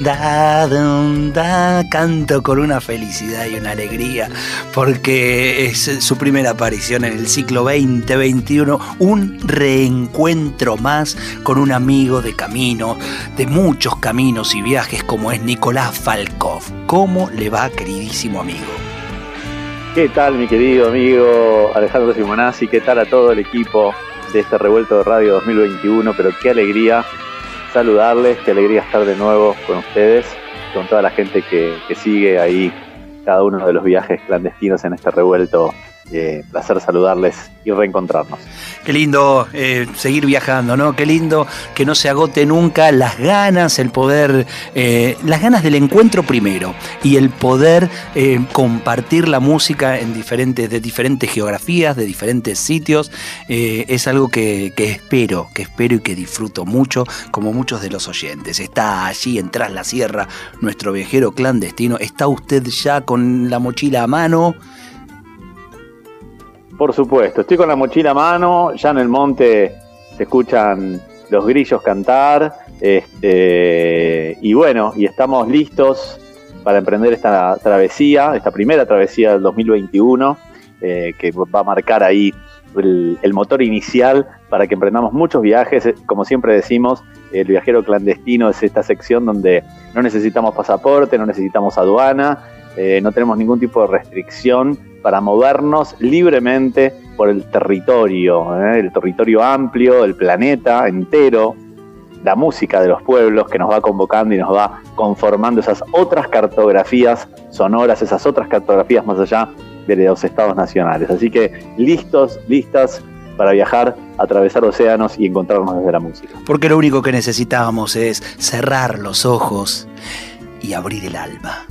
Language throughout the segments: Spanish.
Da, canto con una felicidad y una alegría porque es su primera aparición en el ciclo 2021, un reencuentro más con un amigo de camino, de muchos caminos y viajes como es Nicolás Falkov. ¿Cómo le va, queridísimo amigo? ¿Qué tal, mi querido amigo Alejandro Simonazzi? ¿Qué tal a todo el equipo de este revuelto de radio 2021? Pero qué alegría saludarles, qué alegría estar de nuevo con ustedes, con toda la gente que, que sigue ahí cada uno de los viajes clandestinos en este revuelto eh, placer saludarles y reencontrarnos. Qué lindo eh, seguir viajando, ¿no? Qué lindo que no se agote nunca las ganas, el poder, eh, las ganas del encuentro primero y el poder compartir la música en diferentes, de diferentes geografías, de diferentes sitios, es algo que, que, espero, que espero y que disfruto mucho, como muchos de los oyentes. Está allí en Tras la Sierra nuestro viajero clandestino. ¿Está usted ya con la mochila a mano? Por supuesto, estoy con la mochila a mano, ya en el monte se escuchan los grillos cantar, este, y bueno, y estamos listos para emprender esta travesía, esta primera travesía del 2021, eh, que va a marcar ahí el, el, motor inicial para que emprendamos muchos viajes. Como siempre decimos, el viajero clandestino es esta sección donde no necesitamos pasaporte, no necesitamos aduana, eh, no tenemos ningún tipo de restricción para movernos libremente por el territorio, ¿eh? el territorio amplio, el planeta entero, la música de los pueblos que nos va convocando y nos va conformando esas otras cartografías sonoras, esas otras cartografías más allá de los estados nacionales. Así que listos, listas para viajar, atravesar océanos y encontrarnos desde la música. Porque lo único que necesitábamos es cerrar los ojos y abrir el alma.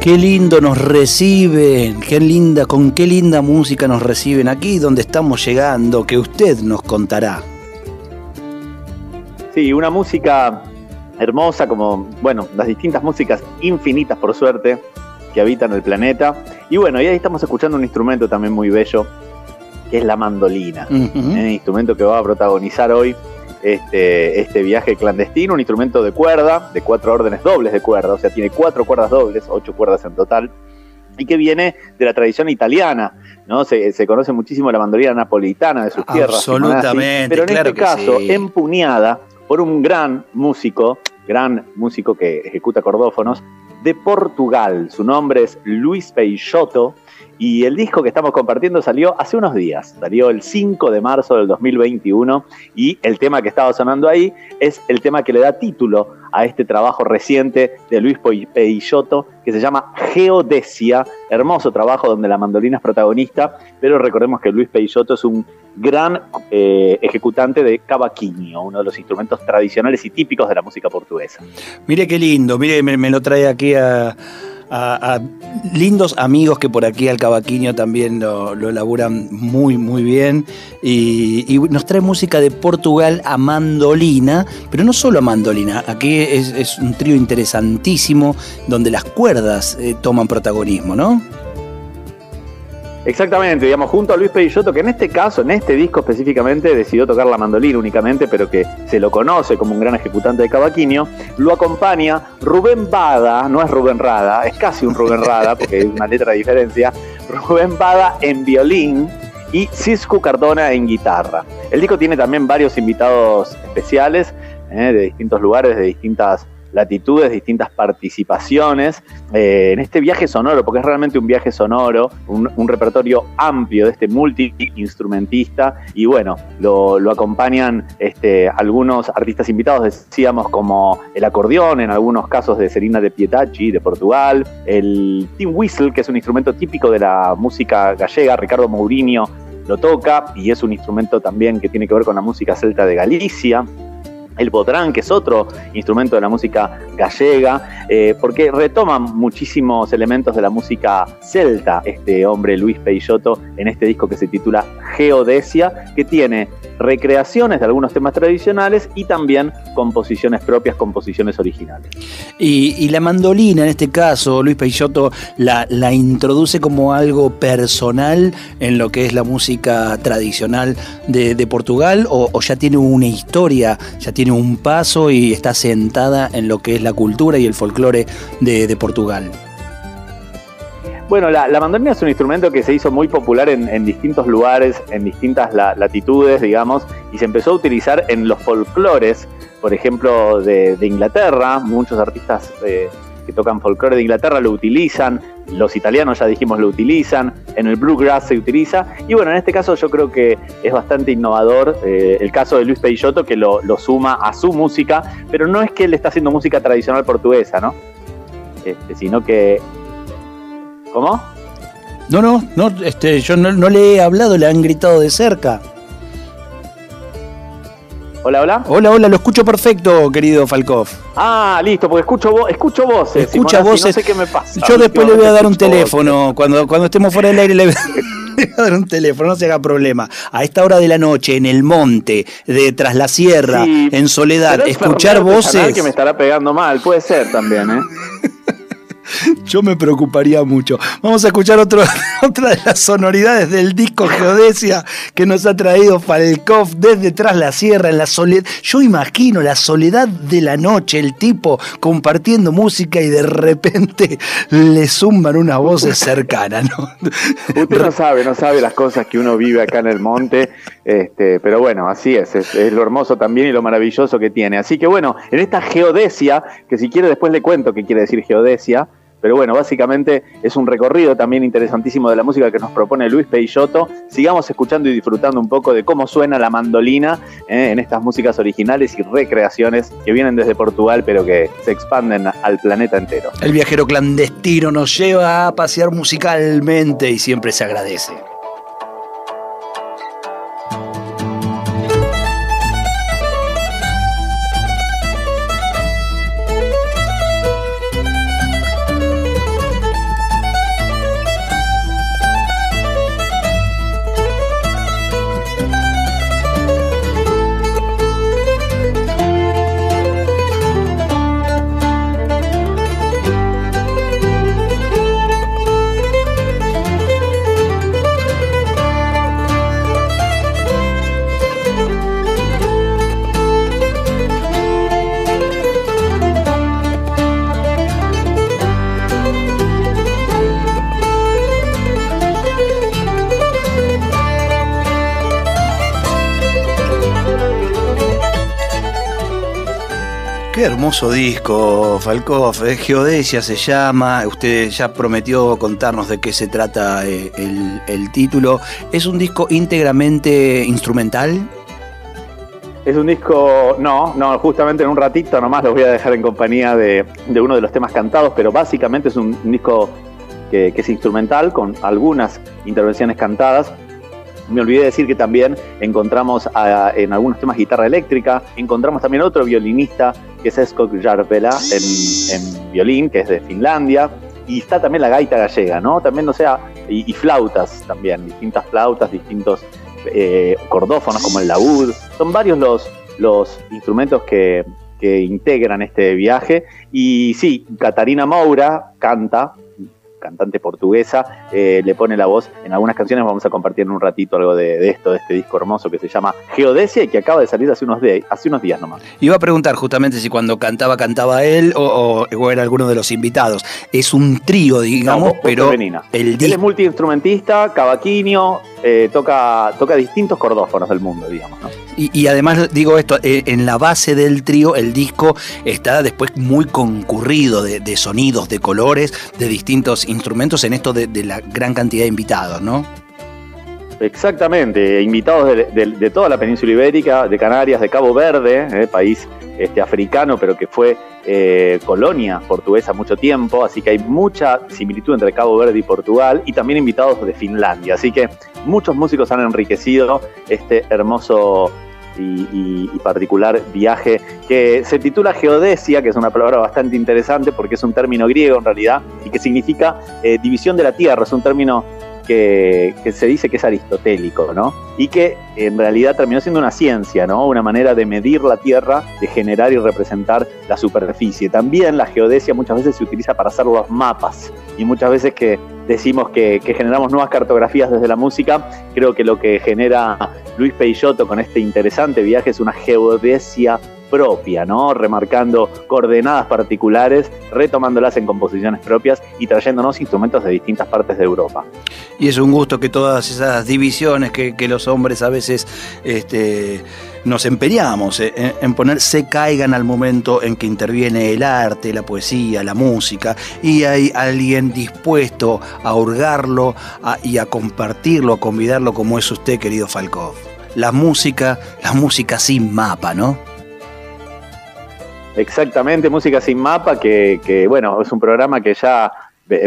Qué lindo nos reciben, qué linda, con qué linda música nos reciben aquí donde estamos llegando, que usted nos contará. Sí, una música hermosa como, bueno, las distintas músicas infinitas por suerte que habitan el planeta. Y bueno, y ahí estamos escuchando un instrumento también muy bello, que es la mandolina, un instrumento que va a protagonizar hoy este, este viaje clandestino, un instrumento de cuerda, de cuatro órdenes dobles de cuerda, o sea, tiene cuatro cuerdas dobles, ocho cuerdas en total, y que viene de la tradición italiana, ¿no? Se, conoce muchísimo la mandolina napolitana de sus tierras. Absolutamente. Pero en este caso, empuñada por un gran músico, gran músico que ejecuta cordófonos, de Portugal. Su nombre es Luis Peixoto y el disco que estamos compartiendo salió hace unos días, salió el 5 de marzo del 2021 y el tema que estaba sonando ahí es el tema que le da título a este trabajo reciente de Luis Peixoto que se llama Geodesia, hermoso trabajo donde la mandolina es protagonista, pero recordemos que Luis Peixoto es un gran eh, ejecutante de cavaquinho, uno de los instrumentos tradicionales y típicos de la música portuguesa. Mire qué lindo, mire, me, me lo trae aquí a a, lindos amigos que por aquí al Cavaquinho también lo, elaboran muy, muy bien. Y, nos trae música de Portugal a mandolina, pero no solo a mandolina. Aquí es, un trío interesantísimo donde las cuerdas eh, toman protagonismo, ¿no? Exactamente, digamos, junto a Luis Pedillotto, que en este caso, en este disco específicamente, decidió tocar la mandolina únicamente, pero que se lo conoce como un gran ejecutante de cavaquinho, lo acompaña Rubén Bada, no es Rubén Rada, es casi un Rubén Rada, porque hay una letra de diferencia, Rubén Bada en violín y Cisco Cardona en guitarra. El disco tiene también varios invitados especiales eh, de distintos lugares, de distintas latitudes, distintas participaciones eh, en este viaje sonoro, porque es realmente un viaje sonoro, un, repertorio amplio de este multi-instrumentista y bueno, lo, acompañan este, algunos artistas invitados, decíamos como el acordeón, en algunos casos de Serina de Pietacci de Portugal, el tin whistle, que es un instrumento típico de la música gallega, Ricardo Mourinho lo toca y es un instrumento también que tiene que ver con la música celta de Galicia el botrán, que es otro instrumento de la música gallega, eh, porque retoma muchísimos elementos de la música celta este hombre Luis Peixoto en este disco que se titula Geodesia, que tiene recreaciones de algunos temas tradicionales y también composiciones propias, composiciones originales. Y, la mandolina, en este caso, Luis Peixoto la, la, introduce como algo personal en lo que es la música tradicional de, Portugal, o, ya tiene una historia, ya tiene un paso y está sentada en lo que es la cultura y el folclore de Portugal. Bueno, la, mandolina es un instrumento que se hizo muy popular en, distintos lugares, en distintas latitudes, digamos, y se empezó a utilizar en los folclores, por ejemplo, de, Inglaterra. Muchos artistas eh, que tocan folclore de Inglaterra lo utilizan, los italianos ya dijimos lo utilizan, en el bluegrass se utiliza, y bueno, en este caso yo creo que es bastante innovador eh, el caso de Luis Peixoto que lo, suma a su música, pero no es que él está haciendo música tradicional portuguesa, ¿no? Este, sino que ¿Cómo? No, no, no, este, yo no, le he hablado, le han gritado de cerca. Hola, hola. Hola, hola, lo escucho perfecto, querido Falkov. Ah, listo, porque escucho, vo escucho voces. Escucha voces. No sé qué me pasa. Yo después le voy a dar un teléfono. Cuando, cuando estemos fuera del aire le voy, a dar un teléfono, no se haga problema. A esta hora de la noche, en el monte, de tras la sierra, en soledad, escuchar voces. que me estará pegando mal, puede ser también, ¿eh? Yo me preocuparía mucho. Vamos a escuchar otro, otra de las sonoridades del disco Geodesia que nos ha traído Falkov desde tras la sierra, en la soledad. Yo imagino la soledad de la noche, el tipo compartiendo música y de repente le zumban una voz cercana, ¿no? Usted no sabe, no sabe las cosas que uno vive acá en el monte, este, pero bueno, así es, es, es lo hermoso también y lo maravilloso que tiene. Así que bueno, en esta geodesia, que si quiere después le cuento qué quiere decir geodesia, pero bueno, básicamente es un recorrido también interesantísimo de la música que nos propone Luis Peixoto. Sigamos escuchando y disfrutando un poco de cómo suena la mandolina eh, en estas músicas originales y recreaciones que vienen desde Portugal, pero que se expanden al planeta entero. El viajero clandestino nos lleva a pasear musicalmente y siempre se agradece. Hermoso disco, Falkov. Geodesia se llama. Usted ya prometió contarnos de qué se trata eh, el, título. ¿Es un disco íntegramente instrumental? Es un disco, no, no, justamente en un ratito nomás los voy a dejar en compañía de, uno de los temas cantados, pero básicamente es un, disco que, es instrumental con algunas intervenciones cantadas me olvidé decir que también encontramos en algunos temas guitarra eléctrica, encontramos también otro violinista que es Esko Jarvela en, violín, que es de Finlandia. y está también la gaita gallega, ¿no? También, o sea, y, flautas también, distintas flautas, distintos eh, cordófonos como el laúd. Son varios los, los instrumentos que, que integran este viaje. Y sí, Catarina Moura canta, cantante portuguesa, eh, le pone la voz en algunas canciones. Vamos a compartir en un ratito algo de, esto, de este disco hermoso que se llama Geodesia y que acaba de salir hace unos, hace unos días nomás. Iba a preguntar justamente si cuando cantaba, cantaba él o, era alguno de los invitados. Es un trío, digamos, pero el Él es multiinstrumentista, cavaquinho, eh, toca, toca distintos cordófonos del mundo, digamos. Y, además digo esto, eh, en la base del trío el disco está después muy concurrido de, sonidos, de colores, de distintos instrumentos en esto de, la gran cantidad de invitados, ¿no? Exactamente, invitados de, toda la península ibérica, de Canarias, de Cabo Verde, eh, país este, africano, pero que fue eh, colonia portuguesa mucho tiempo, así que hay mucha similitud entre Cabo Verde y Portugal, y también invitados de Finlandia, así que muchos músicos han enriquecido este hermoso y, particular viaje que se titula Geodesia, que es una palabra bastante interesante porque es un término griego en realidad y que significa eh, división de la tierra, es un término que, se dice que es aristotélico, ¿no? Y que en realidad terminó siendo una ciencia, ¿no? Una manera de medir la Tierra, de generar y representar la superficie. También la geodesia muchas veces se utiliza para hacer los mapas y muchas veces que decimos que, que, generamos nuevas cartografías desde la música, creo que lo que genera Luis Peixoto con este interesante viaje es una geodesia propia, ¿no? Remarcando coordenadas particulares, retomándolas en composiciones propias y trayéndonos instrumentos de distintas partes de Europa. Y es un gusto que todas esas divisiones que, los hombres a veces este, nos empeñamos en, poner se caigan al momento en que interviene el arte, la poesía, la música, y hay alguien dispuesto a hurgarlo y a compartirlo, a convidarlo como es usted, querido Falkov. La música, la música sin mapa, ¿no? Exactamente, Música sin Mapa, que, bueno, es un programa que ya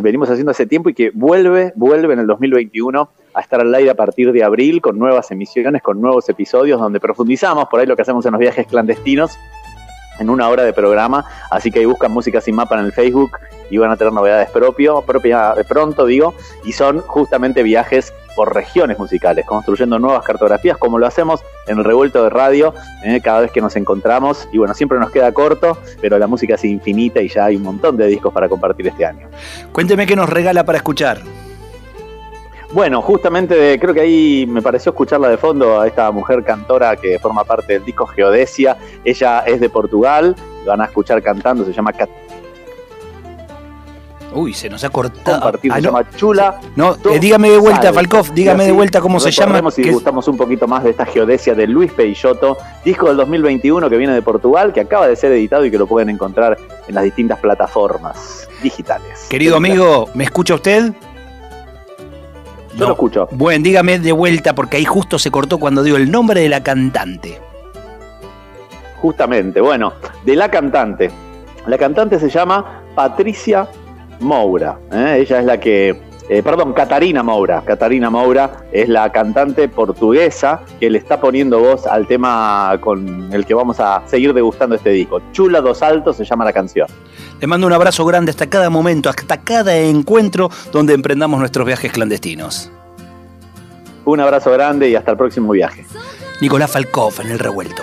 venimos haciendo hace tiempo y que vuelve, vuelve en el 2021 a estar al aire a partir de abril con nuevas emisiones, con nuevos episodios donde profundizamos por ahí lo que hacemos en los viajes clandestinos en una hora de programa, así que ahí buscan Música sin Mapa en el Facebook y van a tener novedades propio, propia de pronto digo, y son justamente viajes por regiones musicales, construyendo nuevas cartografías, como lo hacemos en el revuelto de radio, eh, cada vez que nos encontramos. Y bueno, siempre nos queda corto, pero la música es infinita y ya hay un montón de discos para compartir este año. Cuénteme qué nos regala para escuchar. Bueno, justamente creo que ahí me pareció escucharla de fondo a esta mujer cantora que forma parte del disco Geodesia. Ella es de Portugal, van a escuchar cantando, se llama Uy, se nos ha cortado. Ah, se llama Chula. No, eh, dígame de vuelta, Falkov, dígame de vuelta cómo se llama. Si gustamos un poquito más de esta geodesia de Luis Peixoto, disco del 2021 que viene de Portugal, que acaba de ser editado y que lo pueden encontrar en las distintas plataformas digitales. Querido amigo, ¿me escucha usted? Yo lo escucho. Bueno, dígame de vuelta porque ahí justo se cortó cuando dio el nombre de la cantante. Justamente, bueno, de la cantante. La cantante se llama Patricia Moura. ¿eh? Ella es la que, eh, perdón, Catarina Moura. Catarina Moura es la cantante portuguesa que le está poniendo voz al tema con el que vamos a seguir degustando este disco. Chula dos altos se llama la canción. Le mando un abrazo grande hasta cada momento, hasta cada encuentro donde emprendamos nuestros viajes clandestinos. Un abrazo grande y hasta el próximo viaje. Nicolás Falkov en el revuelto.